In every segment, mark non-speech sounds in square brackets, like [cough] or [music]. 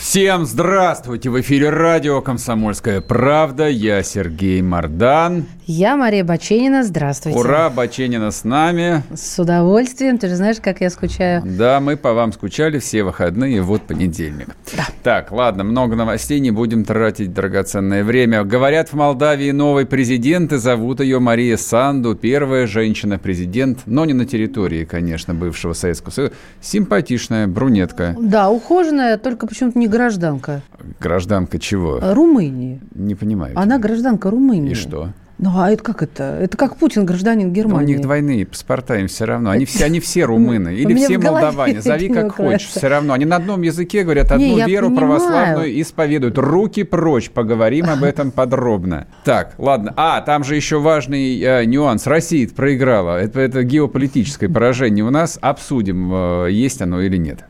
Всем здравствуйте! В эфире радио «Комсомольская правда». Я Сергей Мардан. Я Мария Баченина. Здравствуйте. Ура, Баченина с нами. С удовольствием. Ты же знаешь, как я скучаю. Да, мы по вам скучали все выходные, вот понедельник. Да. Так, ладно, много новостей, не будем тратить драгоценное время. Говорят, в Молдавии новый президент, и зовут ее Мария Санду. Первая женщина-президент, но не на территории, конечно, бывшего Советского Союза. Симпатичная брюнетка. Да, ухоженная, только почему-то не гражданка. Гражданка чего? Румынии. Не понимаю. Она гражданка Румынии. И что? Ну, а это как это? Это как Путин, гражданин Ну, у Германии. них двойные паспорта, им все равно. Они все, они все [laughs] румыны. У Или все молдаване. Зови как хочешь. Все равно. Они на одном языке говорят, одну Не, веру православную исповедуют. Руки прочь. Поговорим об этом [laughs] подробно. Так, ладно. А, там же еще важный э, нюанс. Россия проиграла. Это, это геополитическое поражение у нас. Обсудим, э, есть оно или нет.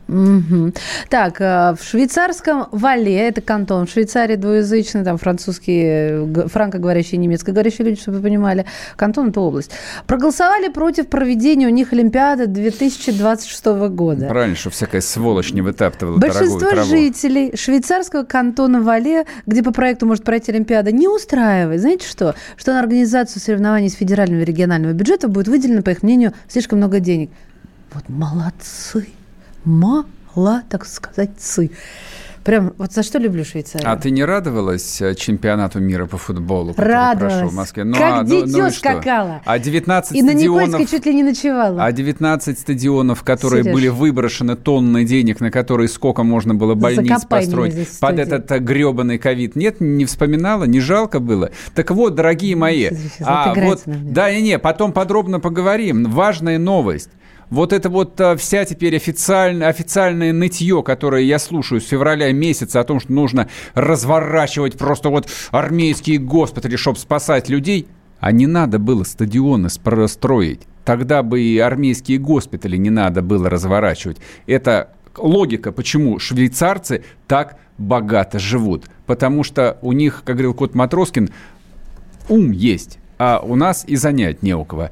Так, э, в швейцарском Вале, это кантон, в Швейцарии двуязычный, там французские, г- франкоговорящие, немецкоговорящие люди, чтобы вы понимали, кантон – это область, проголосовали против проведения у них Олимпиады 2026 года. Правильно, что всякая сволочь не вытаптывала Большинство траву. жителей швейцарского кантона Вале, где по проекту может пройти Олимпиада, не устраивает. Знаете что? Что на организацию соревнований с федерального и регионального бюджета будет выделено, по их мнению, слишком много денег. Вот молодцы. Мало, так сказать, цы. Прям вот за что люблю Швейцарию. А ты не радовалась э, чемпионату мира по футболу, Радовалась. прошел в Москве? Ну, Как а, ну- ну дитё и что? скакала. А 19 И на стадионов... Никольской чуть ли не ночевала. А 19 стадионов, которые Сереж. были выброшены тонны денег, на которые сколько можно было больниц Закопай построить под этот гребаный ковид. Нет, не вспоминала, не жалко было. Так вот, дорогие мои, Сейчас а вот, на да, не, не, потом подробно поговорим. Важная новость. Вот это вот а, вся теперь официальное, официальное нытье, которое я слушаю с февраля месяца о том, что нужно разворачивать просто вот армейские госпитали, чтобы спасать людей. А не надо было стадионы строить. Тогда бы и армейские госпитали не надо было разворачивать. Это логика, почему швейцарцы так богато живут. Потому что у них, как говорил Кот Матроскин, ум есть, а у нас и занять не у кого.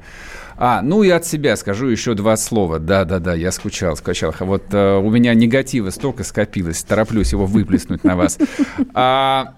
А, ну и от себя скажу еще два слова. Да-да-да, я скучал, скучал. Вот э, у меня негатива столько скопилось, тороплюсь его выплеснуть на вас. А,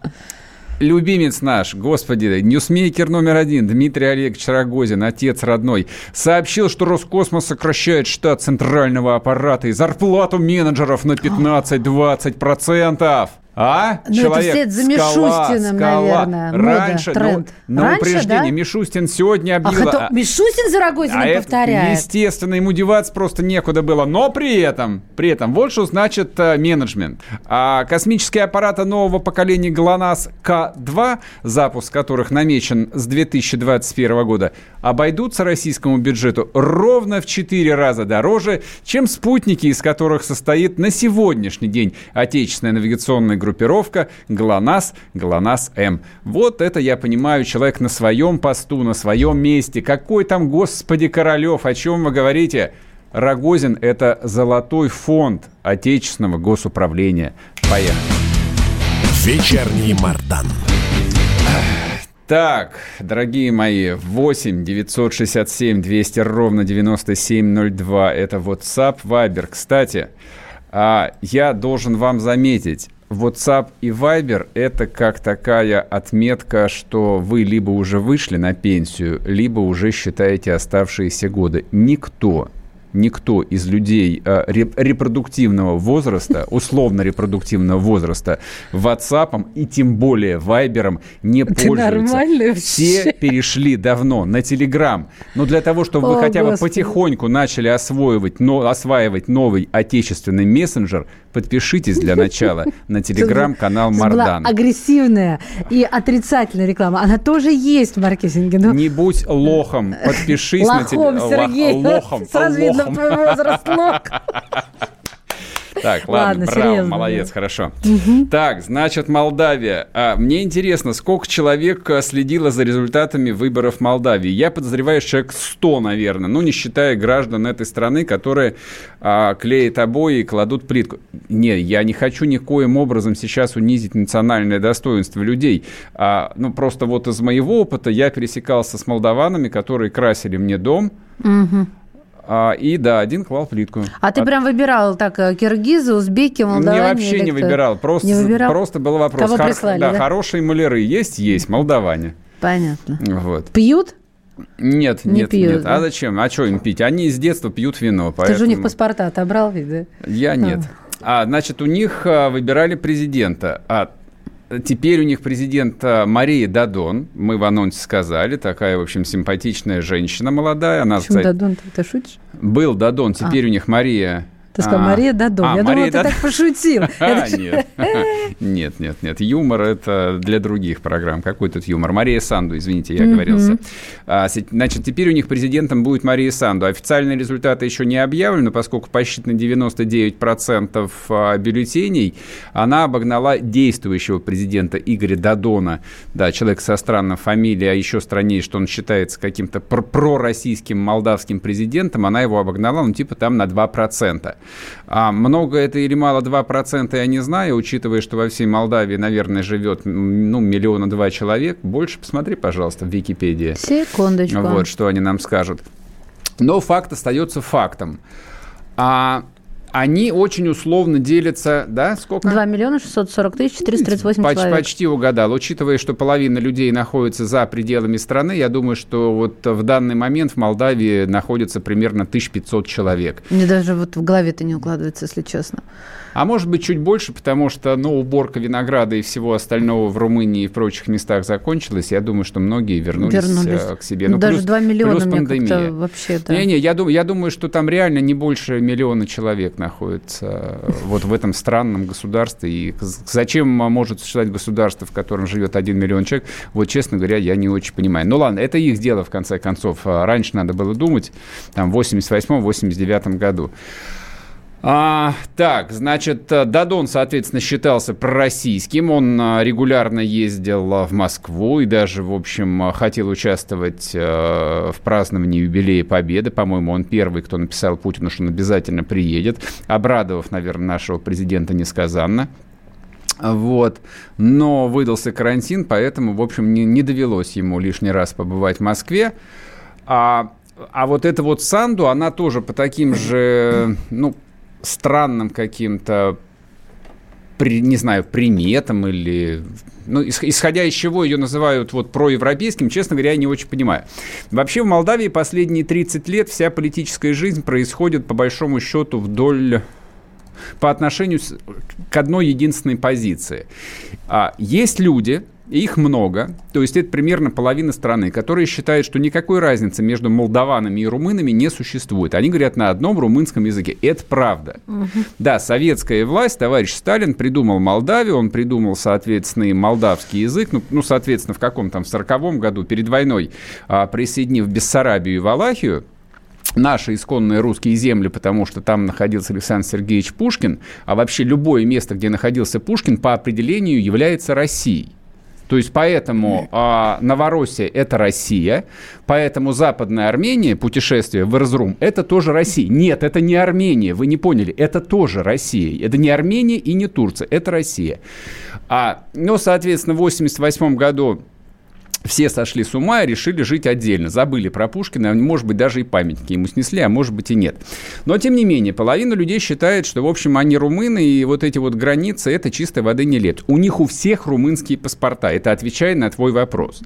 Любимец наш, господи, ньюсмейкер номер один Дмитрий Олегович Рогозин, отец родной, сообщил, что Роскосмос сокращает штат центрального аппарата и зарплату менеджеров на 15-20%. А? Ну, это вслед за Мишустиным, наверное, мода, Раньше, ну, тренд. на Раньше, упреждение. да? Мишустин сегодня Ах, объявил... это а- Мишустин за Рогозиным а это, повторяет. естественно, ему деваться просто некуда было. Но при этом, при этом, вот что значит э, менеджмент. А космические аппараты нового поколения ГЛОНАСС К-2, запуск которых намечен с 2021 года, обойдутся российскому бюджету ровно в 4 раза дороже, чем спутники, из которых состоит на сегодняшний день отечественная навигационная группировка ГЛОНАСС, ГЛОНАСС-М. Вот это я понимаю, человек на своем посту, на своем месте. Какой там, господи, Королев, о чем вы говорите? Рогозин – это золотой фонд отечественного госуправления. Поехали. Вечерний Мардан. Так, дорогие мои, 8 967 200 ровно 9702 – это WhatsApp, Viber. Кстати, а, я должен вам заметить, WhatsApp и Viber – это как такая отметка, что вы либо уже вышли на пенсию, либо уже считаете оставшиеся годы. Никто никто из людей э, реп- репродуктивного возраста, [laughs] условно-репродуктивного возраста, WhatsApp и тем более Viber не Ты пользуется. нормальный Все перешли давно на Telegram. Но для того, чтобы вы О, хотя бы Господи. потихоньку начали освоивать, но, осваивать новый отечественный мессенджер, подпишитесь для начала на телеграм-канал Мардан. агрессивная и отрицательная реклама. Она тоже есть в маркетинге. но Не будь лохом, подпишись на Лохом, теле- лох- Сергей. Лохом, Сразу видно лохом. твой возраст. Лох. [laughs] Так, ладно, ладно браво, молодец, хорошо. Угу. Так, значит, Молдавия. А, мне интересно, сколько человек а, следило за результатами выборов Молдавии? Я подозреваю, человек 100, наверное, ну, не считая граждан этой страны, которые а, клеят обои и кладут плитку. Не, я не хочу никоим образом сейчас унизить национальное достоинство людей. А, ну, просто вот из моего опыта я пересекался с молдаванами, которые красили мне дом. Угу и да, один клал плитку. А ты От... прям выбирал так э, киргизы, узбеки, молдаване? Не, вообще не выбирал. Просто, не выбирал? просто был вопрос. Кого Хор... прислали, да, да, хорошие маляры есть? Есть, молдаване. Понятно. Вот. Пьют? Нет, не нет, пьют, нет. Да? А зачем? А что им пить? Они с детства пьют вино. Поэтому... Ты же у них паспорта отобрал, ведь, да? Я нет. А, значит, у них а, выбирали президента. А Теперь у них президент э, Мария Дадон, мы в анонсе сказали, такая, в общем, симпатичная женщина молодая. Она, Почему кстати, Дадон, ты шутишь? Был Дадон, теперь а. у них Мария ты сказал, а, Мария Дадон. А, Я Мария думала, ты так пошутил. [laughs] Нет. Нет, нет, нет. Юмор – это для других программ. Какой тут юмор? Мария Санду, извините, я оговорился. А, значит, теперь у них президентом будет Мария Санду. Официальные результаты еще не объявлены, поскольку посчитано 99% а, бюллетеней. Она обогнала действующего президента Игоря Дадона. Да, человек со странной фамилией, а еще страннее, что он считается каким-то пророссийским молдавским президентом. Она его обогнала, ну, типа там на 2%. А много это или мало 2%, я не знаю, учитывая, что во всей Молдавии, наверное, живет ну, миллиона два человек. Больше посмотри, пожалуйста, в Википедии. Секундочку. Вот, что они нам скажут. Но факт остается фактом. А они очень условно делятся, да, сколько? 2 миллиона 640 тысяч 438 Поч- человек. Почти угадал. Учитывая, что половина людей находится за пределами страны, я думаю, что вот в данный момент в Молдавии находится примерно 1500 человек. Мне даже вот в голове это не укладывается, если честно. А может быть, чуть больше, потому что, ну, уборка винограда и всего остального в Румынии и в прочих местах закончилась. Я думаю, что многие вернулись, вернулись. Э, к себе. Ну, Даже плюс, 2 миллиона плюс пандемия. вообще, да. Не-не, я думаю, я думаю, что там реально не больше миллиона человек находится э, вот в этом странном государстве. И зачем может существовать государство, в котором живет 1 миллион человек, вот, честно говоря, я не очень понимаю. Ну, ладно, это их дело, в конце концов. А раньше надо было думать, там, в 88-89 году. А, так, значит, Дадон, соответственно, считался пророссийским. Он а, регулярно ездил а, в Москву и даже, в общем, хотел участвовать в праздновании юбилея Победы. По-моему, он первый, кто написал Путину, что он обязательно приедет, обрадовав, наверное, нашего президента несказанно. Вот. Но выдался карантин, поэтому, в общем, не, не довелось ему лишний раз побывать в Москве. А, а вот эта вот Санду, она тоже по таким же, ну, странным каким-то не знаю, приметам или... Ну, исходя из чего ее называют вот проевропейским, честно говоря, я не очень понимаю. Вообще в Молдавии последние 30 лет вся политическая жизнь происходит, по большому счету, вдоль по отношению к одной единственной позиции. А, есть люди, их много, то есть это примерно половина страны, которые считают, что никакой разницы между молдаванами и румынами не существует. Они говорят на одном румынском языке. Это правда. Угу. Да, советская власть, товарищ Сталин придумал Молдавию, он придумал, соответственно, и молдавский язык, ну, ну соответственно, в каком там, в 40 году, перед войной, а, присоединив Бессарабию и Валахию, наши исконные русские земли, потому что там находился Александр Сергеевич Пушкин, а вообще любое место, где находился Пушкин, по определению является Россией. То есть поэтому а, Новороссия – это Россия, поэтому Западная Армения, путешествие в Эрзрум – это тоже Россия. Нет, это не Армения, вы не поняли, это тоже Россия. Это не Армения и не Турция, это Россия. А, ну, соответственно, в 1988 году все сошли с ума и решили жить отдельно. Забыли про Пушкина, может быть, даже и памятники ему снесли, а может быть и нет. Но, тем не менее, половина людей считает, что, в общем, они румыны, и вот эти вот границы – это чистой воды не лет. У них у всех румынские паспорта. Это отвечая на твой вопрос.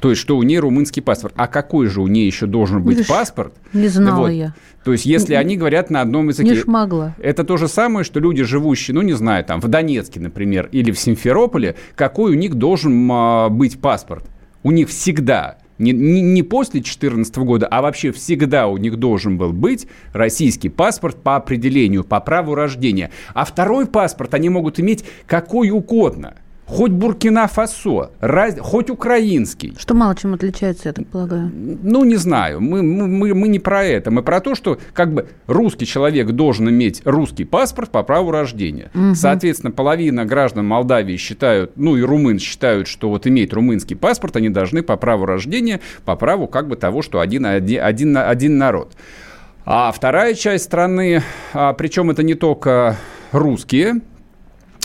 То есть, что у нее румынский паспорт. А какой же у нее еще должен быть Видишь, паспорт? Не знала вот. я. То есть, если не, они говорят на одном языке... Не шмагла. Это то же самое, что люди, живущие, ну, не знаю, там, в Донецке, например, или в Симферополе, какой у них должен а, быть паспорт. У них всегда не, не, не после 2014 года, а вообще всегда у них должен был быть российский паспорт по определению, по праву рождения. А второй паспорт они могут иметь какой угодно. Хоть Буркина-Фасо, раз, хоть украинский. Что мало чем отличается, я так полагаю. Ну, не знаю. Мы, мы, мы не про это. Мы про то, что как бы русский человек должен иметь русский паспорт по праву рождения. Угу. Соответственно, половина граждан Молдавии считают, ну и румын считают, что вот иметь румынский паспорт они должны по праву рождения, по праву как бы того, что один, один, один, один народ. А вторая часть страны, а, причем это не только русские,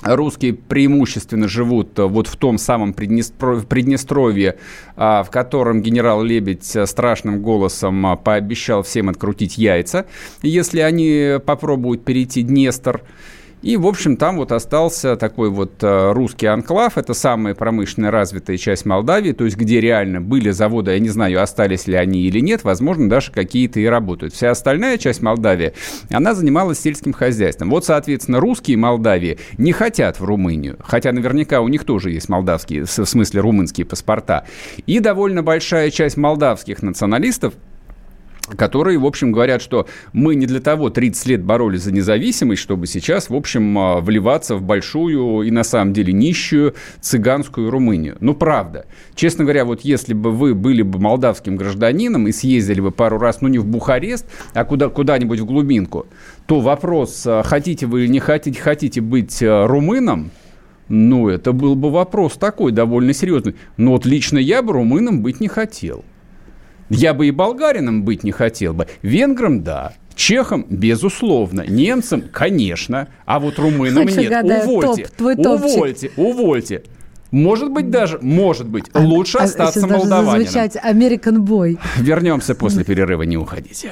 русские преимущественно живут э, вот в том самом Приднестровье, а, в котором генерал Лебедь э, страшным голосом а, пообещал всем открутить яйца, если они попробуют перейти Днестр. И, в общем, там вот остался такой вот э, русский анклав. Это самая промышленно развитая часть Молдавии, то есть где реально были заводы, я не знаю, остались ли они или нет, возможно, даже какие-то и работают. Вся остальная часть Молдавии, она занималась сельским хозяйством. Вот, соответственно, русские Молдавии не хотят в Румынию, хотя наверняка у них тоже есть молдавские, в смысле румынские паспорта. И довольно большая часть молдавских националистов которые, в общем, говорят, что мы не для того 30 лет боролись за независимость, чтобы сейчас, в общем, а, вливаться в большую и на самом деле нищую цыганскую Румынию. Ну, правда. Честно говоря, вот если бы вы были бы молдавским гражданином и съездили бы пару раз, ну, не в Бухарест, а куда, куда-нибудь в глубинку, то вопрос, а, хотите вы или не хотите, хотите быть а, румыном, ну, это был бы вопрос такой, довольно серьезный. Но вот лично я бы румыном быть не хотел. Я бы и болгарином быть не хотел бы. Венгром – да. Чехом, безусловно. Немцам, конечно. А вот румынам нет. Гадаю, увольте. Топ, твой увольте, увольте. Может быть, даже, может быть, а, лучше а, остаться молдаванином. звучать American Boy. Вернемся после перерыва, не уходите.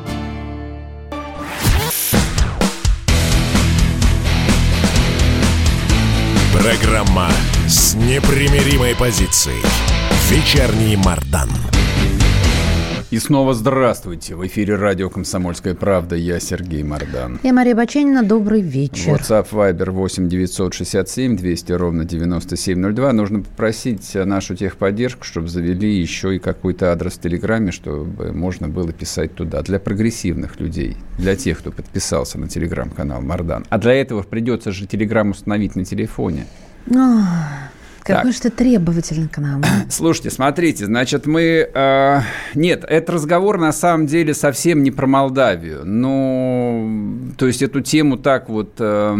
Программа с непримиримой позицией. Вечерний Мардан. И снова здравствуйте. В эфире радио «Комсомольская правда». Я Сергей Мордан. Я Мария Баченина. Добрый вечер. WhatsApp Viber 8 967 200 ровно 9702. Нужно попросить нашу техподдержку, чтобы завели еще и какой-то адрес в Телеграме, чтобы можно было писать туда. Для прогрессивных людей. Для тех, кто подписался на Телеграм-канал Мардан. А для этого придется же Телеграм установить на телефоне. Какой же ты требовательный к нам. [clears throat] Слушайте, смотрите, значит, мы... Э, нет, этот разговор на самом деле совсем не про Молдавию. Ну, то есть эту тему так вот... Э,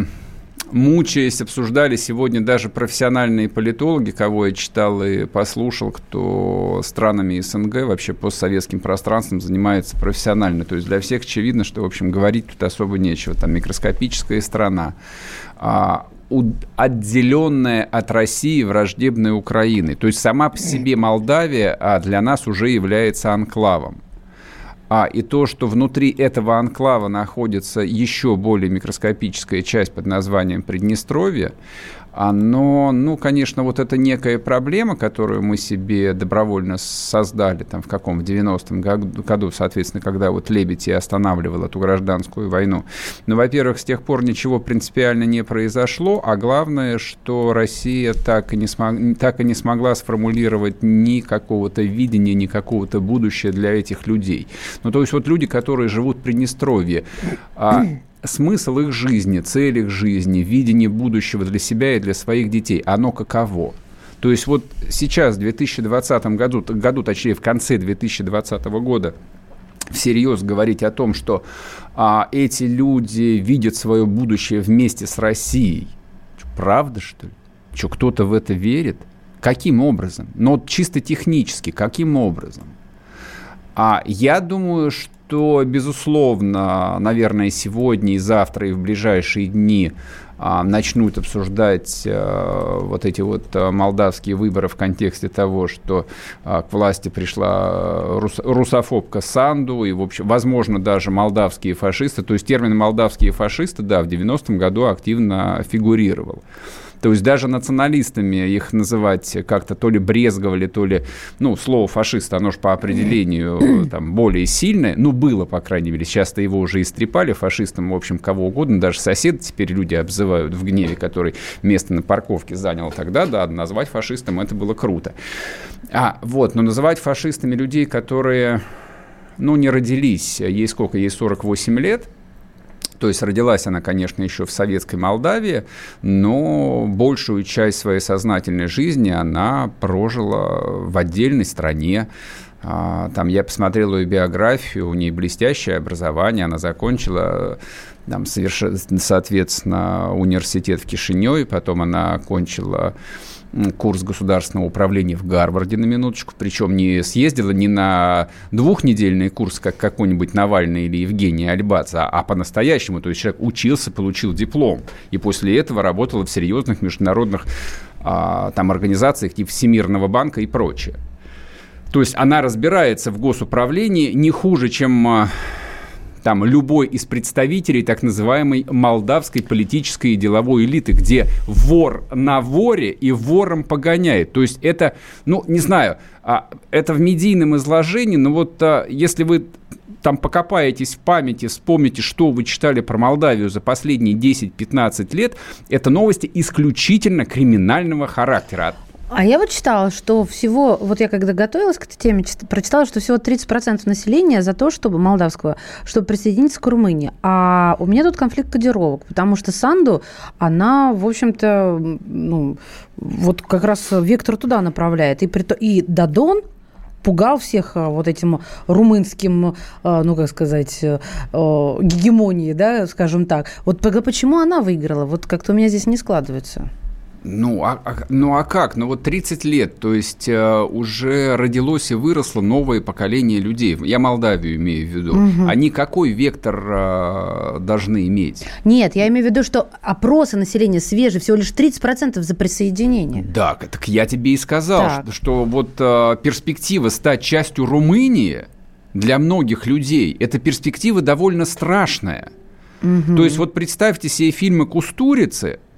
мучаясь, обсуждали сегодня даже профессиональные политологи, кого я читал и послушал, кто странами СНГ, вообще постсоветским пространством занимается профессионально. То есть для всех очевидно, что, в общем, говорить тут особо нечего. Там микроскопическая страна. А отделенная от России враждебной Украины. То есть сама по себе Молдавия а для нас уже является анклавом. А, и то, что внутри этого анклава находится еще более микроскопическая часть под названием Приднестровье, оно, ну, конечно, вот это некая проблема, которую мы себе добровольно создали там в каком, в 90-м году, соответственно, когда вот Лебедь и останавливал эту гражданскую войну. Но, во-первых, с тех пор ничего принципиально не произошло, а главное, что Россия так и не, смог, так и не смогла сформулировать ни какого-то видения, ни какого-то будущего для этих людей. Ну, то есть вот люди, которые живут в Приднестровье, а смысл их жизни, цель их жизни, видение будущего для себя и для своих детей, оно каково? То есть вот сейчас, в 2020 году, году, точнее в конце 2020 года, всерьез говорить о том, что а, эти люди видят свое будущее вместе с Россией. Правда, что ли? Что, кто-то в это верит? Каким образом? Но ну, чисто технически, каким образом? А я думаю, что что, безусловно, наверное, сегодня и завтра и в ближайшие дни а, начнут обсуждать а, вот эти вот а, молдавские выборы в контексте того, что к власти пришла рус, русофобка Санду и, в общем, возможно, даже молдавские фашисты. То есть термин «молдавские фашисты», да, в 90-м году активно фигурировал. То есть даже националистами их называть как-то то ли брезговали, то ли, ну, слово фашист, оно же по определению там более сильное, ну, было, по крайней мере, часто его уже истрепали фашистом, в общем, кого угодно, даже сосед теперь люди обзывают в гневе, который место на парковке занял тогда, да, назвать фашистом это было круто. А, вот, но называть фашистами людей, которые, ну, не родились, ей сколько, ей 48 лет – то есть родилась она, конечно, еще в советской Молдавии, но большую часть своей сознательной жизни она прожила в отдельной стране. А, там я посмотрел ее биографию, у нее блестящее образование, она закончила там, соответственно, университет в Кишиневе, потом она окончила курс государственного управления в Гарварде на минуточку, причем не съездила не на двухнедельный курс, как какой-нибудь Навальный или Евгений Альбаца, а по-настоящему. То есть человек учился, получил диплом, и после этого работала в серьезных международных а, там организациях типа Всемирного банка и прочее. То есть она разбирается в госуправлении не хуже, чем а, там любой из представителей так называемой молдавской политической и деловой элиты, где вор на воре и вором погоняет. То есть это, ну, не знаю, а, это в медийном изложении, но вот а, если вы там покопаетесь в памяти, вспомните, что вы читали про Молдавию за последние 10-15 лет, это новости исключительно криминального характера. А я вот читала, что всего, вот я когда готовилась к этой теме, прочитала, что всего 30% населения за то, чтобы молдавского, чтобы присоединиться к Румынии. А у меня тут конфликт кодировок, потому что Санду, она, в общем-то, ну, вот как раз вектор туда направляет. И, и Дадон, пугал всех а, вот этим румынским, а, ну, как сказать, э, гегемонией, да, скажем так. Вот почему она выиграла? Вот как-то у меня здесь не складывается. Ну а, а, ну а как? Ну вот 30 лет, то есть э, уже родилось и выросло новое поколение людей. Я Молдавию имею в виду. Угу. Они какой вектор э, должны иметь? Нет, я имею в виду, что опросы населения свежие, всего лишь 30% за присоединение. Да, так я тебе и сказал, что, что вот э, перспектива стать частью Румынии для многих людей, эта перспектива довольно страшная. Угу. То есть вот представьте себе фильмы Кустурицы –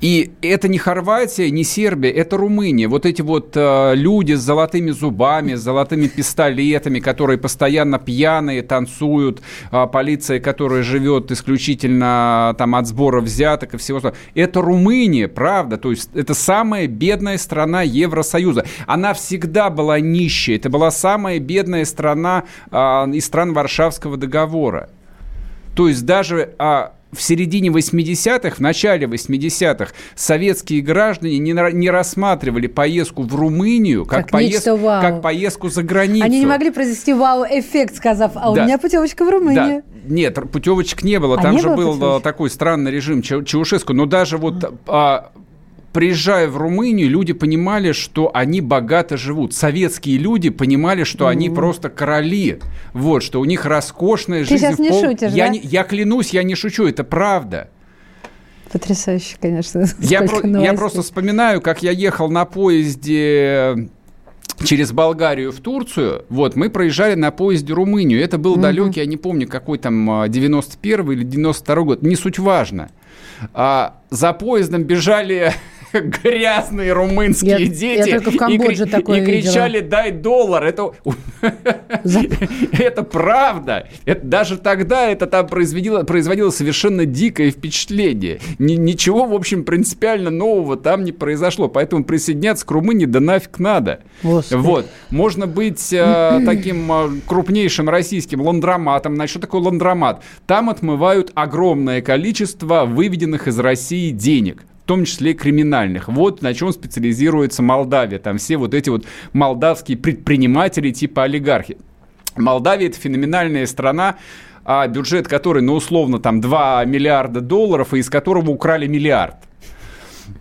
и это не Хорватия, не Сербия, это Румыния. Вот эти вот э, люди с золотыми зубами, с золотыми пистолетами, которые постоянно пьяные, танцуют, э, полиция, которая живет исключительно там от сбора взяток и всего остального. Это Румыния, правда. То есть это самая бедная страна Евросоюза. Она всегда была нищей. Это была самая бедная страна э, из стран Варшавского договора. То есть даже... Э, в середине 80-х, в начале 80-х советские граждане не, не рассматривали поездку в Румынию как, как, поезд, как поездку за границу. Они не могли произвести вау-эффект, сказав, а да. у меня путевочка в Румынию. Да. Нет, путевочек не было. А Там не же был путевочек? такой странный режим Чаушеску. Но даже вот а, приезжая в Румынию, люди понимали, что они богато живут. Советские люди понимали, что mm-hmm. они просто короли. Вот, что у них роскошная Ты жизнь. Ты сейчас не пол... шутишь, я, да? не, я клянусь, я не шучу, это правда. Потрясающе, конечно. [laughs] Я, про, я просто вспоминаю, как я ехал на поезде через Болгарию в Турцию, вот, мы проезжали на поезде Румынию. Это был угу. далекий, я не помню, какой там 91 а, или 92 год, не суть важно. А, за поездом бежали [laughs] грязные румынские я, дети. Я только в Камбодже и, такое и кричали видела. «дай доллар». Это, [laughs] это правда. Это, даже тогда это там производило, производило совершенно дикое впечатление. Ни, ничего, в общем, принципиально нового там не произошло. Поэтому присоединяться к Румынии да нафиг надо. Господи. Вот. Можно быть э, [clears throat] таким э, крупнейшим российским ландроматом. Значит, что такое ландромат? Там отмывают огромное количество выведенных из России денег том числе криминальных. Вот на чем специализируется Молдавия. Там все вот эти вот молдавские предприниматели типа олигархи. Молдавия – это феноменальная страна, а бюджет которой, ну, условно, там 2 миллиарда долларов, и из которого украли миллиард.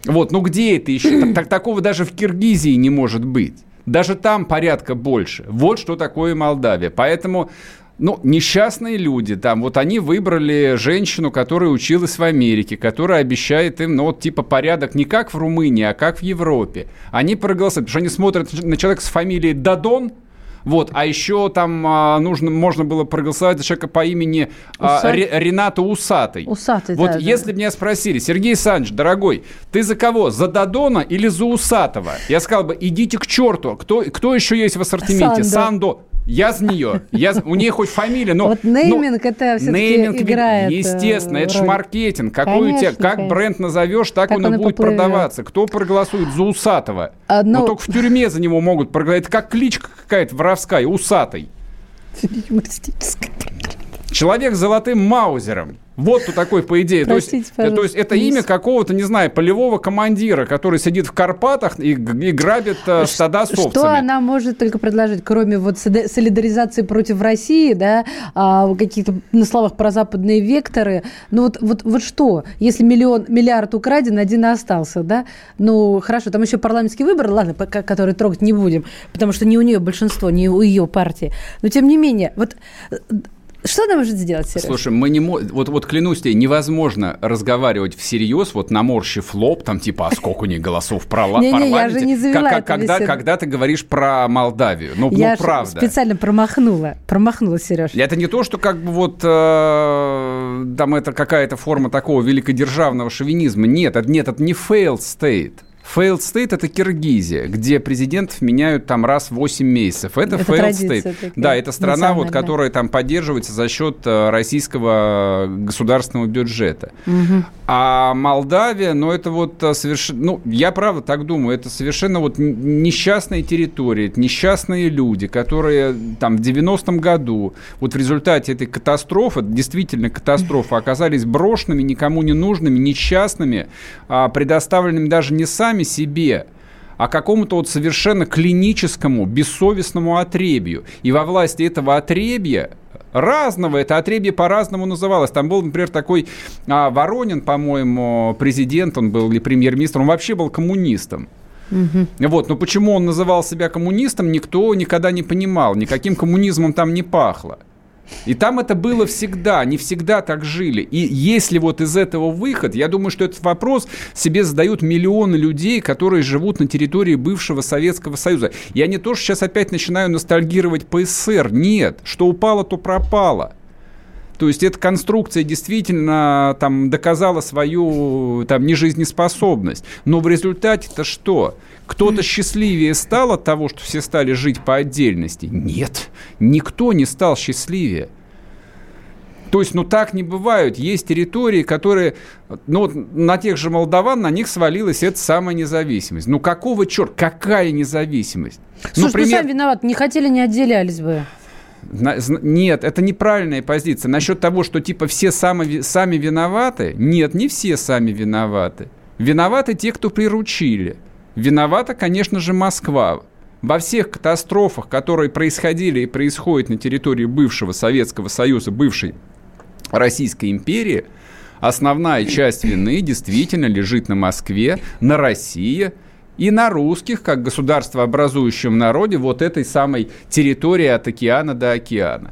Вот, ну где это еще? Так, так, такого даже в Киргизии не может быть. Даже там порядка больше. Вот что такое Молдавия. Поэтому ну, несчастные люди там, вот они выбрали женщину, которая училась в Америке, которая обещает им, ну, вот типа порядок не как в Румынии, а как в Европе. Они проголосуют, потому что они смотрят на человека с фамилией Дадон, Вот, а еще там а, нужно, можно было проголосовать за человека по имени а, Ре- Рената Усатый. Усатый, Вот да, да. если бы меня спросили, Сергей Александрович, дорогой, ты за кого? За Додона или за Усатого? Я сказал бы, идите к черту. Кто, кто еще есть в ассортименте? Сандо. Сандо. Я за нее. Я, у нее хоть фамилия, но... Вот нейминг это всё-таки нейминг, играет, э, Естественно, это же маркетинг. Какой у тебя, как конечно. бренд назовешь, так, Так он и будет поплывет. продаваться. Кто проголосует за Усатого? А, Но ну- только в тюрьме за него могут проголосовать. Это как кличка какая-то воровская, Усатый. Человек с золотым маузером. Вот кто такой, по идее. То есть, Простите, э, то есть это не имя какого-то, не знаю, полевого командира, который сидит в Карпатах и, и грабит э, стада с овцами. Что она может только предложить, кроме вот солидаризации против России, да, а, какие-то на словах про западные векторы. Ну вот, вот, вот что, если миллион, миллиард украден, один остался, да? Ну хорошо, там еще парламентский выбор, ладно, пока- который трогать не будем, потому что не у нее большинство, не у ее партии. Но тем не менее, вот э, что она может сделать, Сереж? Слушай, мы не мо- вот, вот клянусь тебе, невозможно разговаривать всерьез, вот наморщив лоб, там типа, а сколько у них голосов парла- Не-не, я же не завела когда, когда ты говоришь про Молдавию. Ну, Я ну правда. специально промахнула, промахнула, Сереж. Это не то, что как бы вот э, там это какая-то форма такого великодержавного шовинизма. Нет, это, нет, это не failed state. Failed state – это Киргизия, где президентов меняют там раз в 8 месяцев. Это, Это failed state. такая, Да, это страна, вот, которая там поддерживается за счет э, российского государственного бюджета. А Молдавия, ну, это вот совершенно... Ну, я правда так думаю, это совершенно вот н- несчастная территория, это несчастные люди, которые там в 90-м году вот в результате этой катастрофы, действительно катастрофы, оказались брошенными, никому не нужными, несчастными, а, предоставленными даже не сами себе, а какому-то вот совершенно клиническому, бессовестному отребью. И во власти этого отребья разного, это отребье по-разному называлось. Там был, например, такой а, Воронин, по-моему, президент, он был или премьер-министр, он вообще был коммунистом. Вот, но почему он называл себя коммунистом, никто никогда не понимал, никаким коммунизмом там не пахло. И там это было всегда, не всегда так жили. И если вот из этого выход, я думаю, что этот вопрос себе задают миллионы людей, которые живут на территории бывшего Советского Союза. Я не то, что сейчас опять начинаю ностальгировать по СССР. Нет, что упало, то пропало. То есть эта конструкция действительно там доказала свою там нежизнеспособность. Но в результате-то что? Кто-то счастливее стал от того, что все стали жить по отдельности? Нет, никто не стал счастливее. То есть, ну так не бывают. Есть территории, которые, ну на тех же молдаван, на них свалилась эта самая независимость. Ну какого черта? Какая независимость? Слушай, ну, пример- сами виноваты, не хотели, не отделялись бы. Нет, это неправильная позиция. Насчет того, что типа все сами, сами виноваты, нет, не все сами виноваты. Виноваты те, кто приручили. Виновата, конечно же, Москва. Во всех катастрофах, которые происходили и происходят на территории бывшего Советского Союза, бывшей Российской империи, основная часть вины действительно лежит на Москве, на России и на русских, как государствообразующем народе, вот этой самой территории от океана до океана.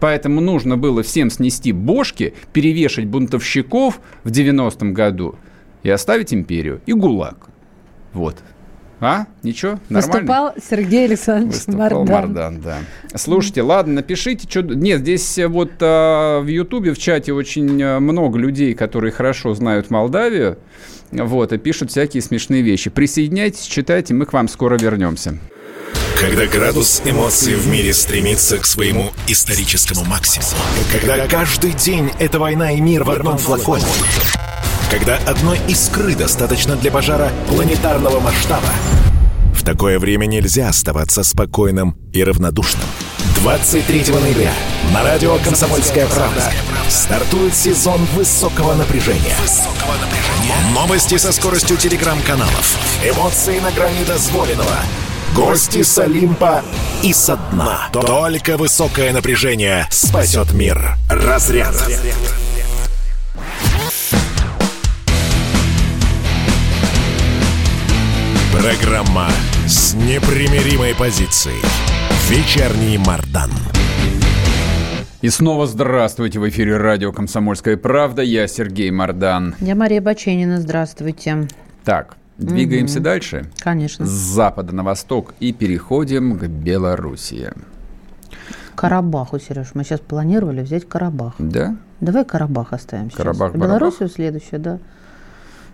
Поэтому нужно было всем снести бошки, перевешать бунтовщиков в 90-м году и оставить империю. И ГУЛАГ. Вот. А? Ничего? Нормально? Выступал Сергей Александрович Выступал Мардан. Мардан, да. Слушайте, ладно, напишите, что... Нет, здесь э, вот э, в Ютубе, в чате очень э, много людей, которые хорошо знают Молдавию, вот, и пишут всякие смешные вещи. Присоединяйтесь, читайте, мы к вам скоро вернемся. Когда градус эмоций в мире стремится к своему историческому максимуму. Когда каждый день — это война и мир в одном флаконе. Когда одной искры достаточно для пожара планетарного масштаба. В такое время нельзя оставаться спокойным и равнодушным. 23 ноября на радио «Комсомольская правда» стартует сезон высокого напряжения. Новости со скоростью телеграм-каналов. Эмоции на грани дозволенного. Гости с Олимпа и со дна. Только высокое напряжение спасет мир. Разряд. Программа с непримиримой позицией. Вечерний Мардан. И снова здравствуйте в эфире радио «Комсомольская правда». Я Сергей Мардан. Я Мария Баченина, здравствуйте. Так, Двигаемся дальше. Конечно. С запада на восток и переходим к Белоруссии. Карабаху, Сереж, мы сейчас планировали взять Карабах. Да? Давай Карабах оставим сейчас. Карабах, Белоруссию следующую, да.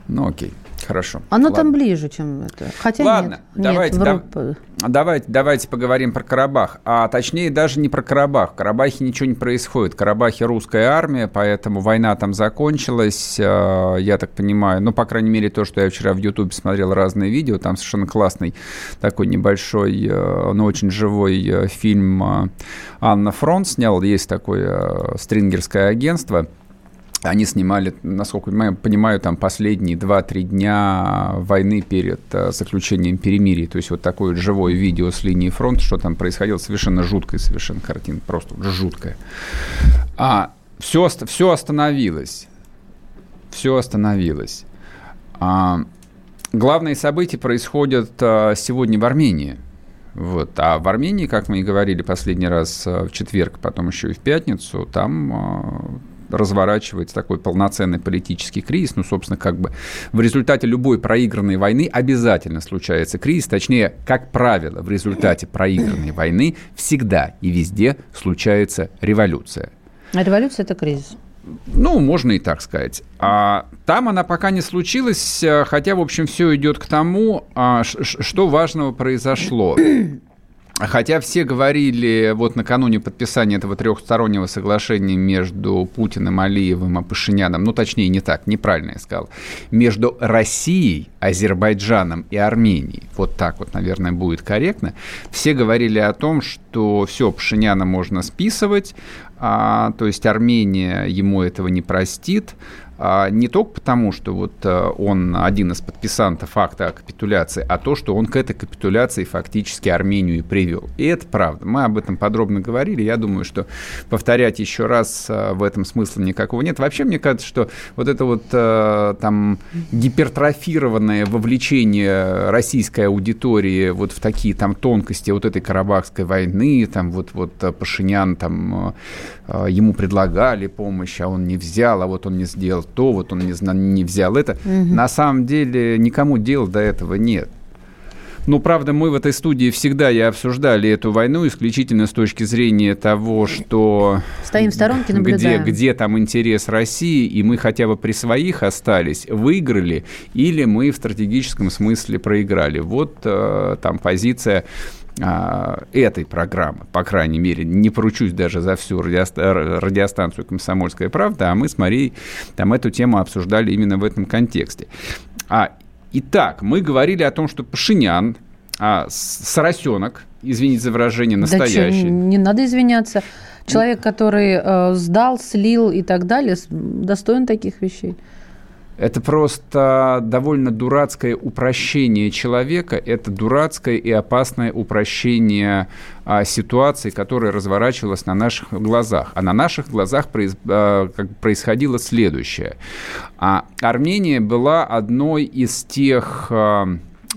Ну окей, хорошо. Оно Ладно. там ближе, чем это. Хотя Ладно, нет. давайте, нет, да- Давайте, давайте поговорим про Карабах. А точнее даже не про Карабах. В Карабахе ничего не происходит. В Карабахе русская армия, поэтому война там закончилась. э, Я так понимаю. Ну, по крайней мере, то, что я вчера в Ютубе смотрел разные видео. Там совершенно классный такой небольшой, э, но очень живой э, фильм э, Анна Фронт снял. Есть такое стрингерское агентство. Они снимали, насколько я понимаю, там последние 2-3 дня войны перед э, заключением перемирия. То есть вот такое живое видео с линии фронта, что там происходило, совершенно жуткая совершенно картина, просто жуткая. А все, все остановилось. Все остановилось. А, главные события происходят а, сегодня в Армении. Вот. А в Армении, как мы и говорили последний раз а, в четверг, потом еще и в пятницу, там разворачивается такой полноценный политический кризис. Ну, собственно, как бы в результате любой проигранной войны обязательно случается кризис. Точнее, как правило, в результате проигранной войны всегда и везде случается революция. А революция – это кризис. Ну, можно и так сказать. А там она пока не случилась, хотя, в общем, все идет к тому, а, что важного произошло. Хотя все говорили вот накануне подписания этого трехстороннего соглашения между Путиным, Алиевым и Пашиняном, ну, точнее, не так, неправильно я сказал, между Россией, Азербайджаном и Арменией, вот так вот, наверное, будет корректно, все говорили о том, что все, Пашиняна можно списывать, а, то есть Армения ему этого не простит, а, не только потому, что вот а, он один из подписантов акта о капитуляции, а то, что он к этой капитуляции фактически Армению и привел. И это правда. Мы об этом подробно говорили. Я думаю, что повторять еще раз а, в этом смысла никакого нет. Вообще, мне кажется, что вот это вот а, там гипертрофированное вовлечение российской аудитории вот в такие там тонкости вот этой Карабахской войны, там вот, вот а, Пашинян там а, а, ему предлагали помощь, а он не взял, а вот он не сделал то, вот он не, не взял это. На самом деле никому дела до этого нет. Ну, правда, мы в этой студии всегда и обсуждали эту войну исключительно с точки зрения того, что... Стоим в сторонке, где, наблюдаем. где там интерес России, и мы хотя бы при своих остались, выиграли, или мы в стратегическом смысле проиграли. Вот э, там позиция а, этой программы, по крайней мере, не поручусь даже за всю радиоста- радиостанцию «Комсомольская правда», а мы с Марией там эту тему обсуждали именно в этом контексте. А, итак, мы говорили о том, что Пашинян, а, соросенок, извините за выражение, Да чё, настоящий, не надо извиняться. Человек, который э, сдал, слил и так далее, достоин таких вещей. Это просто довольно дурацкое упрощение человека, это дурацкое и опасное упрощение а, ситуации, которая разворачивалась на наших глазах. А на наших глазах произ- а, как происходило следующее. А, Армения была одной из тех... а,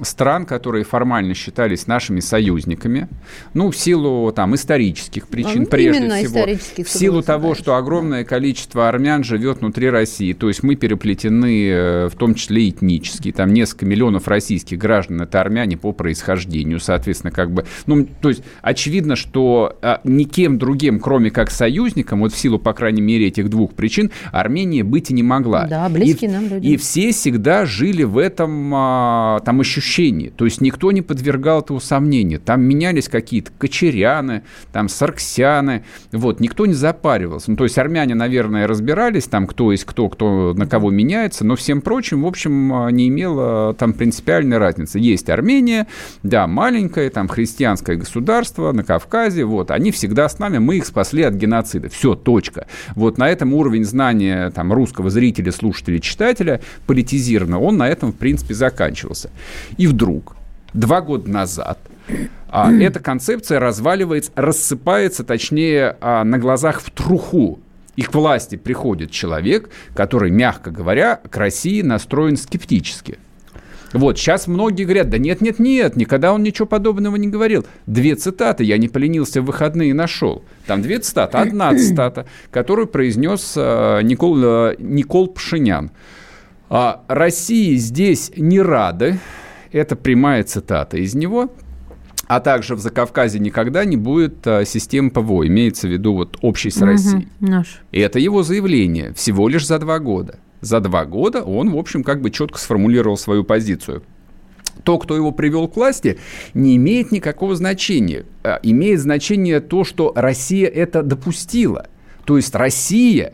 стран, которые формально считались нашими союзниками, ну, в силу там исторических причин, Ну, прежде всего, в силу того, конечно. что огромное количество армян живет внутри России, то есть мы переплетены, э, в том числе этнически, там несколько миллионов российских граждан это армяне по происхождению, соответственно, как бы, ну, то есть очевидно, что а, никем другим, кроме как союзником, вот в силу, по крайней мере, этих двух причин, Армения быть и не могла. Да, близкие и, нам люди. И все всегда жили в этом а, там ощущении, то есть никто не подвергал этого сомнению. Там менялись какие-то кочеряны, там сарксяны, вот, никто не запаривался. Ну, то есть армяне, наверное, разбирались, там, кто есть кто, кто на кого меняется, но всем прочим, в общем, а, не имело там принципиальной разницы. Есть Армения, да, маленькое, там, христианское государство на Кавказе, вот, они всегда с нами, мы их спасли от геноцида. Все, точка. Вот на этом уровень знания там, русского зрителя, слушателя, читателя политизированно, он на этом, в принципе, заканчивался. И вдруг, два года назад, а, эта концепция разваливается, рассыпается, точнее, а, на глазах в труху. И к власти приходит человек, который, мягко говоря, к России настроен скептически. Вот, сейчас многие говорят, да нет, нет, нет, никогда он ничего подобного не говорил. Две цитаты, я не поленился в выходные нашел. Там две цитаты. Одна цитата, которую произнес э, Никол, э, Никол Пашинян. А России здесь не рады. Это прямая цитата из него. А также в Закавказье никогда не будет а, системы ПВО, имеется в виду вот общей с Россией. Наш. И это его заявление всего лишь за два года. За два года он, в общем, как бы четко сформулировал свою позицию. То, кто его привел к власти, не имеет никакого значения. А, Имеет значение то, что Россия это допустила. То есть Россия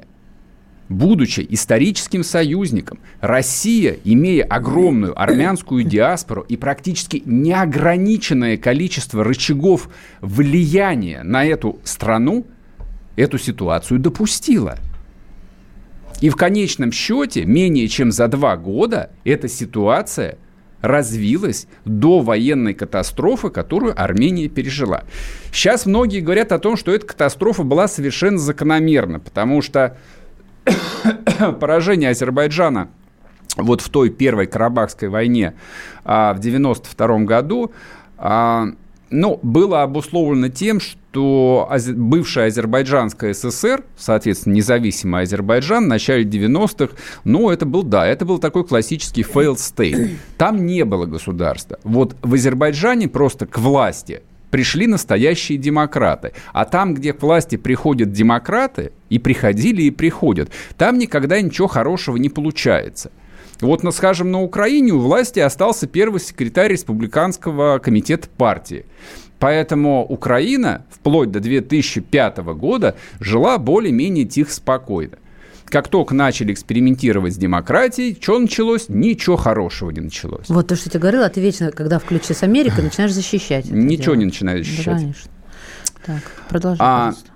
будучи историческим союзником, Россия, имея огромную армянскую диаспору и практически неограниченное количество рычагов влияния на эту страну, эту ситуацию допустила. И в конечном счете, менее чем за два года, эта ситуация развилась до военной катастрофы, которую Армения пережила. Сейчас многие говорят о том, что эта катастрофа была совершенно закономерна, потому что [coughs] поражение Азербайджана вот в той первой Карабахской войне а, в 92 году, а, ну, было обусловлено тем, что бывшая Азербайджанская ССР, соответственно, независимый Азербайджан в начале 90-х, ну, это был, да, это был такой классический failed state. Там не было государства. Вот в Азербайджане просто к власти пришли настоящие демократы. А там, где к власти приходят демократы, и приходили, и приходят, там никогда ничего хорошего не получается. Вот, ну, скажем, на Украине у власти остался первый секретарь республиканского комитета партии. Поэтому Украина вплоть до 2005 года жила более-менее тихо, спокойно. Как только начали экспериментировать с демократией, что началось? Ничего хорошего не началось. Вот то, что тебе говорила, ты вечно, когда включишь с Америкой, начинаешь защищать. Ничего дело. не начинает Да, защищать. конечно. Так, продолжи, А, пожалуйста.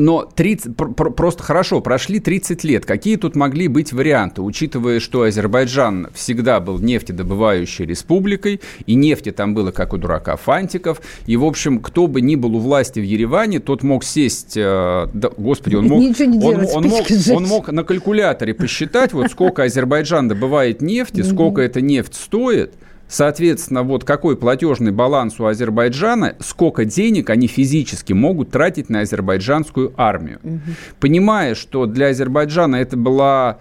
Но 30, пр- пр- просто хорошо, прошли 30 лет. Какие тут могли быть варианты, учитывая, что Азербайджан всегда был нефтедобывающей республикой, и нефти там было, как у дурака, фантиков. И, в общем, кто бы ни был у власти в Ереване, тот мог сесть... э, да, господи, он мог... Он, делать, он мог, он мог на калькуляторе посчитать, вот сколько Азербайджан добывает нефти, сколько эта нефть стоит, Соответственно, вот какой платежный баланс у Азербайджана, сколько денег они физически могут тратить на азербайджанскую армию. Понимая, что для Азербайджана это была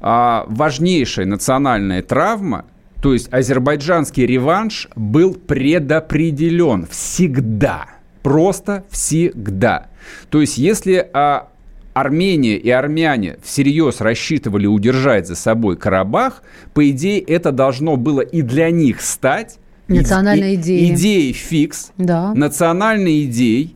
а, важнейшая национальная травма, то есть азербайджанский реванш был предопределен всегда. Просто всегда. То есть, если а, Армения и армяне всерьез рассчитывали удержать за собой Карабах, по идее, это должно было и для них стать Национальной идеей. идеей фикс, Да. национальной идеей.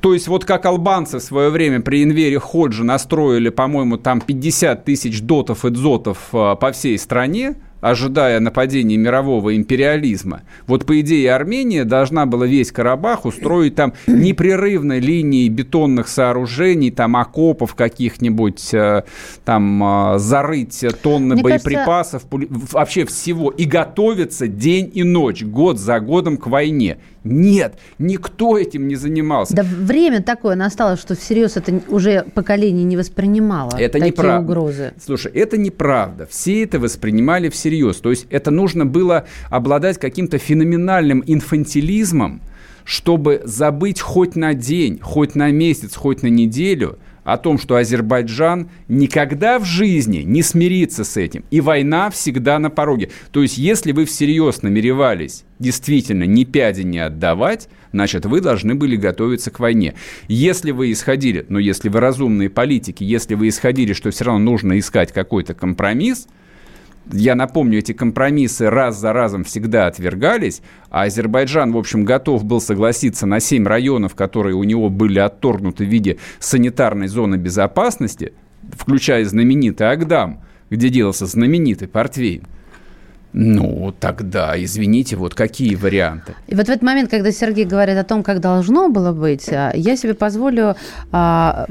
То есть вот как албанцы в свое время при Инвере Ходжи настроили, по-моему, там 50 тысяч дотов и дзотов а, по всей стране, ожидая нападения мирового империализма. Вот, по идее, Армения должна была весь Карабах устроить там непрерывной линией бетонных сооружений, там окопов каких-нибудь, э, там э, зарыть тонны Мне кажется- боеприпасов, пули- вообще всего, и готовиться день и ночь, год за годом к войне. Нет, никто этим не занимался. Да время такое настало, что всерьез это уже поколение не воспринимало Это такие неправда. угрозы. Слушай, это неправда. Все это воспринимали всерьез. То есть это нужно было обладать каким-то феноменальным инфантилизмом, чтобы забыть хоть на день, хоть на месяц, хоть на неделю о том, что Азербайджан никогда в жизни не смирится с этим. И война всегда на пороге. То есть если вы всерьез намеревались действительно ни пяди не отдавать, значит, вы должны были готовиться к войне. Если вы исходили, ну, если вы разумные политики, если вы исходили, что все равно нужно искать какой-то компромисс, я напомню, эти компромиссы раз за разом всегда отвергались, а Азербайджан, в общем, готов был согласиться на 7 районов, которые у него были отторгнуты в виде санитарной зоны безопасности, включая знаменитый Агдам, где делался знаменитый портвейн. Ну, тогда, извините, вот какие варианты? И вот в этот момент, когда Сергей говорит о том, как должно было быть, а, я себе позволю а,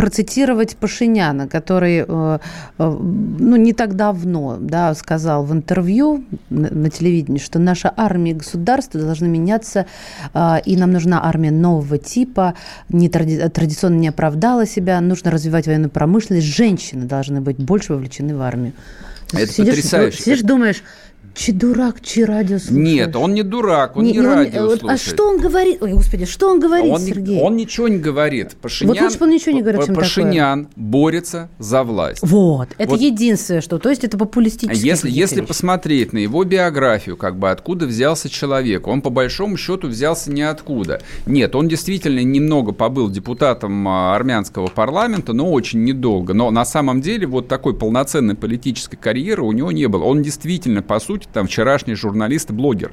процитировать Пашиняна, который э, э, ну, не так давно да, сказал в интервью на, телевидении, что наша армия и государство должны меняться, а, и нам нужна армия нового типа, не тради- традиционно не оправдала себя, нужно развивать военную промышленность, женщины должны быть больше вовлечены в армию. Это Сидишь, потрясающе. Сидишь, думаешь, Чи дурак, чи радио слушаешь? Нет, он не дурак, он не, не радио он, слушает. А что он говорит? Ой, господи, что он говорит, он, Сергей? Он ничего не говорит. Пашинян, вот лучше бы он ничего не говорил, чем Пашинян такое. борется за власть. Вот, это Вот. единственное, что... То есть это популистический Если, какие-то если вещи. посмотреть на его биографию, как бы откуда взялся человек, он по большому счету взялся ниоткуда. Нет, он действительно немного побыл депутатом а, армянского парламента, но очень недолго. Но на самом деле вот такой полноценной политической карьеры у него не было. Он действительно, по сути, там вчерашний журналист и блогер.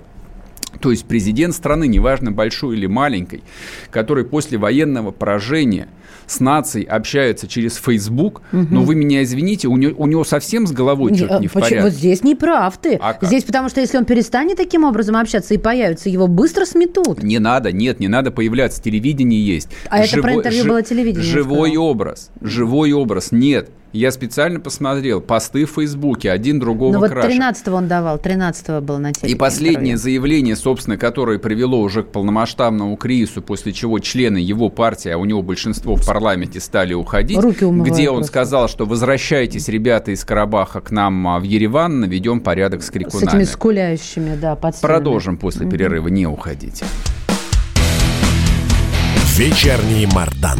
То есть президент страны, неважно большой или маленькой, который после военного поражения с нацией общается через Facebook, но вы меня извините, у него, у него совсем с головой Не, что-то не а в почему? порядке. Вот здесь не прав ты. А здесь потому что если он перестанет таким образом общаться и появится, его быстро сметут. Не надо, нет, не надо появляться. Телевидение есть. А это про интервью было телевидение, Живой образ. Живой образ. Нет. Я специально посмотрел посты в Фейсбуке, один другого Ну вот краше. 13-го он давал, 13-го был на телеке И последнее интервью. заявление, собственно, которое привело уже к полномасштабному кризису, после чего члены его партии, а у него большинство в парламенте стали уходить, Руки умывают где он просто. сказал, что возвращайтесь, ребята из Карабаха, к нам а, в Ереван, наведем порядок с С крикунами. этими скуляющими, да, под стенами. Продолжим после перерыва, не уходите. Вечерний Мардан.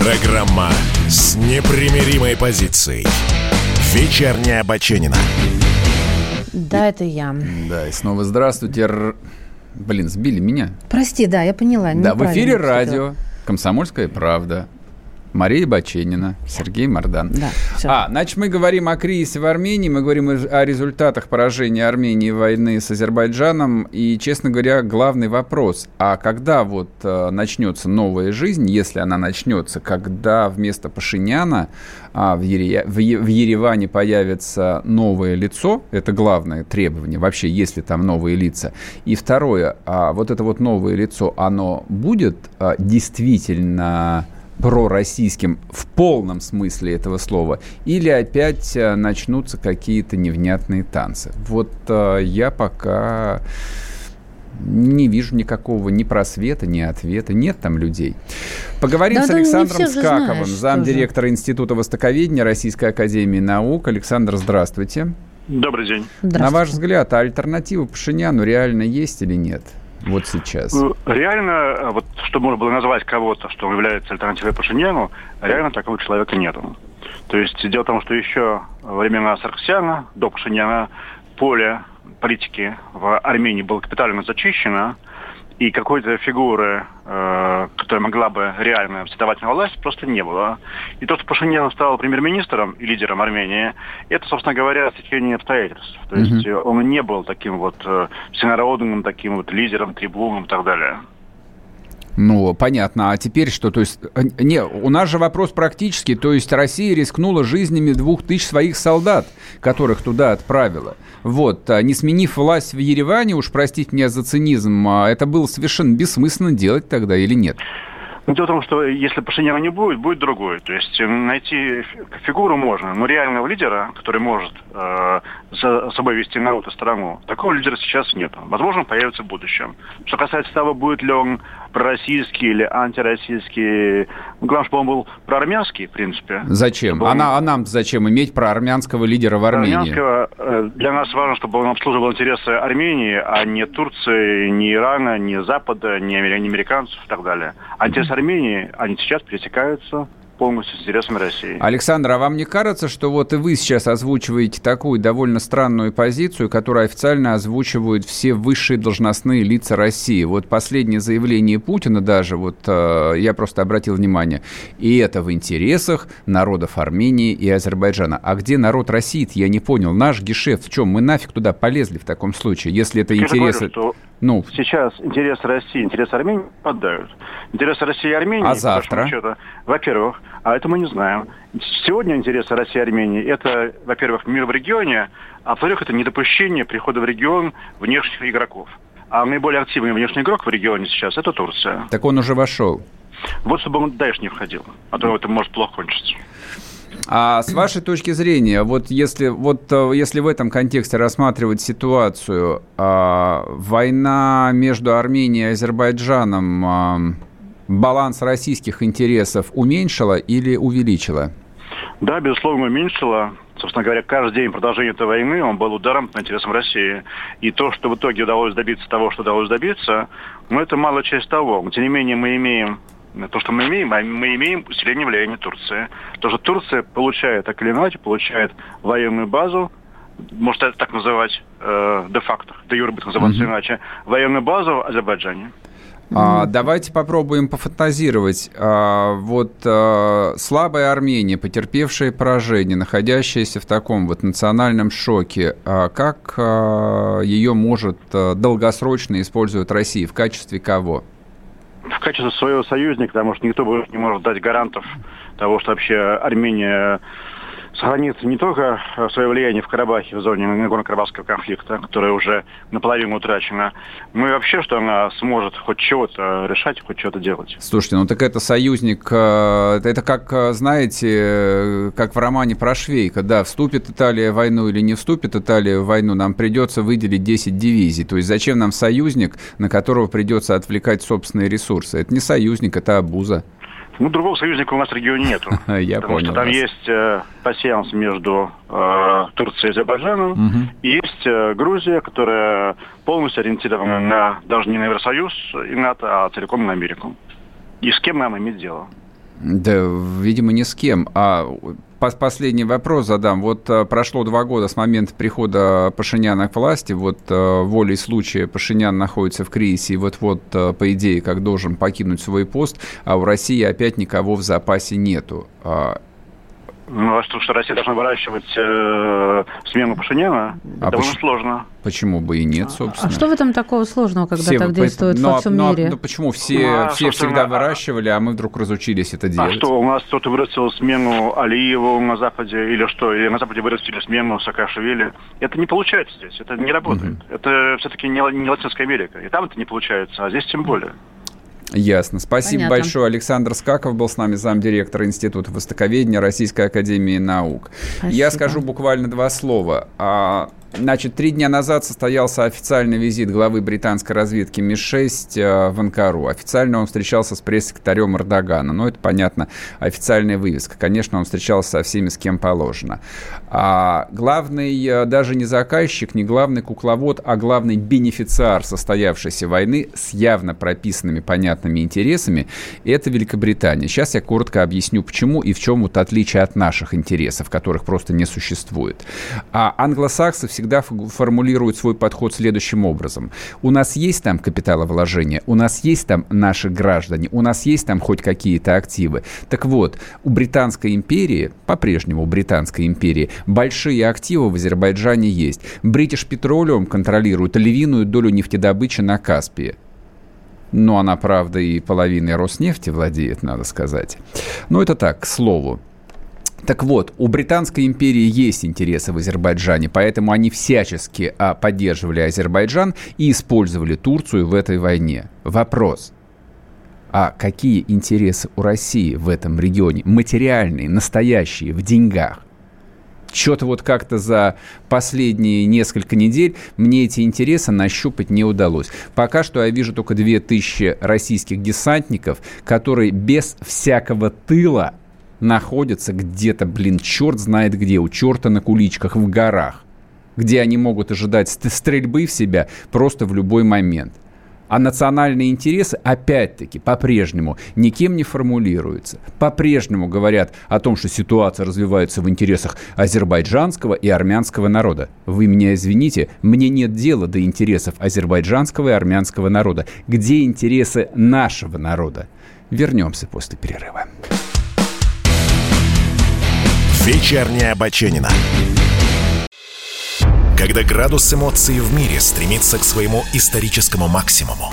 Программа с непримиримой позицией. Вечерняя Баченина. Да, это я. Да, и снова здравствуйте. Р- Блин, сбили меня. Прости, да, я поняла. Да, в эфире радио «Комсомольская правда». Мария Баченина, Сергей Мордан. Да, всё. А, значит, мы говорим о кризисе в Армении, мы говорим о результатах поражения Армении войны с Азербайджаном. И, честно говоря, главный вопрос, а когда вот э, начнется новая жизнь, если она начнется, когда вместо Пашиняна а, в, Ере- в Е- в Ереване появится новое лицо, это главное требование, вообще, если там новые лица. И второе, а вот это вот новое лицо, оно будет а, действительно пророссийским в полном смысле этого слова, или опять э, начнутся какие-то невнятные танцы. Вот э, я пока не вижу никакого ни просвета, ни ответа. Нет там людей. Поговорим Да, с не Александром Скаковым, замдиректора Института Востоковедения Российской Академии Наук. Александр, здравствуйте. Добрый день. На Здравствуйте. ваш взгляд, а альтернатива Пашиняну реально есть или нет? Вот сейчас. Ну, Реально, э, вот что можно было назвать кого-то, что является альтернативой Пашиняну, реально такого человека нету. То есть дело в том, что еще во времена Сарксяна, до Пашиняна, поле политики в Армении было капитально зачищено, и какой-то фигуры, э, которая могла бы реально вставать на власть, просто не было. И то, что Пашинян стал премьер-министром и лидером Армении, это, собственно говоря, стечение обстоятельств. То есть э, он не был таким вот э, всенародным, таким вот лидером, трибуном и так далее. Ну, понятно. А теперь что? То есть, э, не, у нас же вопрос практический. То есть Россия рискнула жизнями двух тысяч своих солдат, которых туда отправила. Вот, а не сменив власть в Ереване, уж простите меня за цинизм, а это было совершенно бессмысленно делать тогда или нет? Ну, дело в том, что если Пашиняна не будет, будет другой. То есть э, найти фи- фигуру можно, но реального лидера, который может э, за собой вести народ и страну, такого лидера сейчас нет. Возможно, появится в будущем. Что касается того, будет ли он пророссийский или антироссийский, ну, главное, чтобы он был проармянский, в принципе. Зачем? Чтобы А, он- а нам зачем иметь проармянского лидера в Армении? Армянского, э, для нас важно, чтобы он обслуживал интересы Армении, а не Турции, не Ирана, не Запада, не амер- не американцев и так далее. А интересы Армении, они сейчас пересекаются полностью с интересами России. Александр, а вам не кажется, что вот и вы сейчас озвучиваете такую довольно странную позицию, которую официально озвучивают все высшие должностные лица России? Вот последнее заявление Путина даже, вот э, я просто обратил внимание, и это в интересах народов Армении и Азербайджана. А где народ России я не понял. Наш гешефт в чем? Мы нафиг туда полезли в таком случае, если это Я интересы... говорю, что Ну. Сейчас интересы России, интересы Армении падают. Интересы России и Армении, а завтра? Счету, во-первых, а это мы не знаем. Сегодня интересы России и Армении – это, во-первых, мир в регионе, а во-вторых, это недопущение прихода в регион внешних игроков. А наиболее активный внешний игрок в регионе сейчас – это Турция. Так он уже вошел. Вот чтобы он дальше не входил, а то это может плохо кончиться. А с вашей точки зрения, вот если, вот э, если в этом контексте рассматривать ситуацию, а, война между Арменией и Азербайджаном а, баланс российских интересов уменьшила или увеличила? Да, безусловно, уменьшила. Собственно говоря, каждый день продолжения этой войны он был ударом по интересам России. И то, что в итоге удалось добиться того, что удалось добиться, ну, это малая часть того. Тем не менее, мы имеем то, что мы имеем, а мы имеем усиление влияния Турции. То, что Турция получает, так или иначе, получает военную базу, может это так называть э, де-факто, де-юре будет называться mm-hmm. иначе, военную базу в Азербайджане. А, давайте попробуем пофантазировать. А, вот а, слабая Армения, потерпевшая поражение, находящаяся в таком вот национальном шоке, а, как а, ее может а, долгосрочно использовать Россия? В качестве кого? В качестве своего союзника, потому что никто не может дать гарантов того, что вообще Армения сохранит не только свое влияние в Карабахе, в зоне Нагорно-Карабахского конфликта, которая уже наполовину утрачена, но и вообще, что она сможет хоть чего-то решать, хоть что-то делать. Слушайте, ну так это союзник, э, это как, э, знаете, э, как в романе про Швейка, да, вступит Италия в войну или не вступит Италия в войну, нам придется выделить 10 дивизий. То есть зачем нам союзник, на которого придется отвлекать собственные ресурсы? Это не союзник, это обуза. Ну, другого союзника у нас в регионе нету. [laughs] Я потому понял что там вас. есть э, пассианс между э, Турцией и Азербайджаном, Угу. и есть э, Грузия, которая полностью ориентирована на даже не на Евросоюз и НАТО, а целиком на Америку. И с кем нам иметь дело? Да, видимо, ни с кем. А последний вопрос задам. Вот э, прошло два года с момента прихода Пашиняна к власти. Вот э, волей случая Пашинян находится в кризисе и вот-вот, э, по идее, как должен покинуть свой пост, а у России опять никого в запасе нету. Ну, а что, что Россия должна выращивать э, смену Пашиняна, А довольно поч- сложно. почему бы и нет, собственно? А что в этом такого сложного, когда Все так действует ну, во а- всем ну, а- мире? ну, почему все, Ну, а, все всегда выращивали, а мы вдруг разучились это делать? А что, у нас кто-то вырастил смену Алиеву на Западе, или что, или на Западе вырастили смену Саакашвили. Это не получается здесь, это не работает. Это все-таки не, не Латинская Америка. И там это не получается, а здесь тем более. Ясно. Спасибо Понятно. большое. Александр Скаков был с нами, замдиректора Института Востоковедения Российской Академии Наук. Я Спасибо. скажу буквально два слова. Значит, три дня назад состоялся официальный визит главы британской разведки МИ-6 э, в Анкару. Официально он встречался с пресс-секретарем Эрдогана. Ну, это, понятно, официальная вывеска. Конечно, он встречался со всеми, с кем положено. А главный э, даже не заказчик, не главный кукловод, а главный бенефициар состоявшейся войны с явно прописанными понятными интересами – это Великобритания. Сейчас я коротко объясню, почему и в чем вот отличие от наших интересов, которых просто не существует. А англосаксы всегда формулируют свой подход следующим образом. У нас есть там капиталовложения, у нас есть там наши граждане, у нас есть там хоть какие-то активы. Так вот, у Британской империи, по-прежнему у Британской империи, большие активы в Азербайджане есть. British Petroleum контролирует львиную долю нефтедобычи на Каспии. Но она, правда, и половиной Роснефти владеет, надо сказать. Но это так, к слову. Так вот, у Британской империи есть интересы в Азербайджане, поэтому они всячески а, поддерживали Азербайджан и использовали Турцию в этой войне. Вопрос. А какие интересы у России в этом регионе? Материальные, настоящие, в деньгах. Что-то вот как-то за последние несколько недель мне эти интересы нащупать не удалось. Пока что я вижу только 2000 российских десантников, которые без всякого тыла находятся где-то, блин, черт знает где, у черта на куличках в горах, где они могут ожидать ст- стрельбы в себя просто в любой момент. А национальные интересы, опять-таки, по-прежнему никем не формулируются. По-прежнему говорят о том, что ситуация развивается в интересах азербайджанского и армянского народа. Вы меня извините, мне нет дела до интересов азербайджанского и армянского народа. Где интересы нашего народа? Вернемся после перерыва. Вечерняя Баченина. Когда градус эмоций в мире стремится к своему историческому максимуму.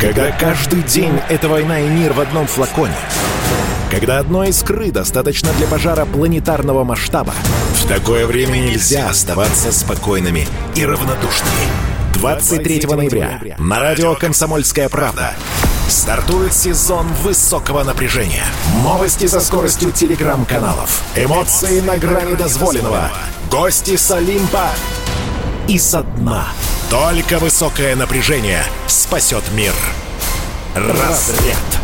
Когда каждый день — это война и мир в одном флаконе. Когда одной искры достаточно для пожара планетарного масштаба. В такое время нельзя оставаться спокойными и равнодушными. 23 ноября на радио «Комсомольская правда» стартует сезон высокого напряжения. Новости со скоростью телеграм-каналов. Эмоции на грани дозволенного. Гости с Олимпа и со дна. Только высокое напряжение спасет мир. Разряд.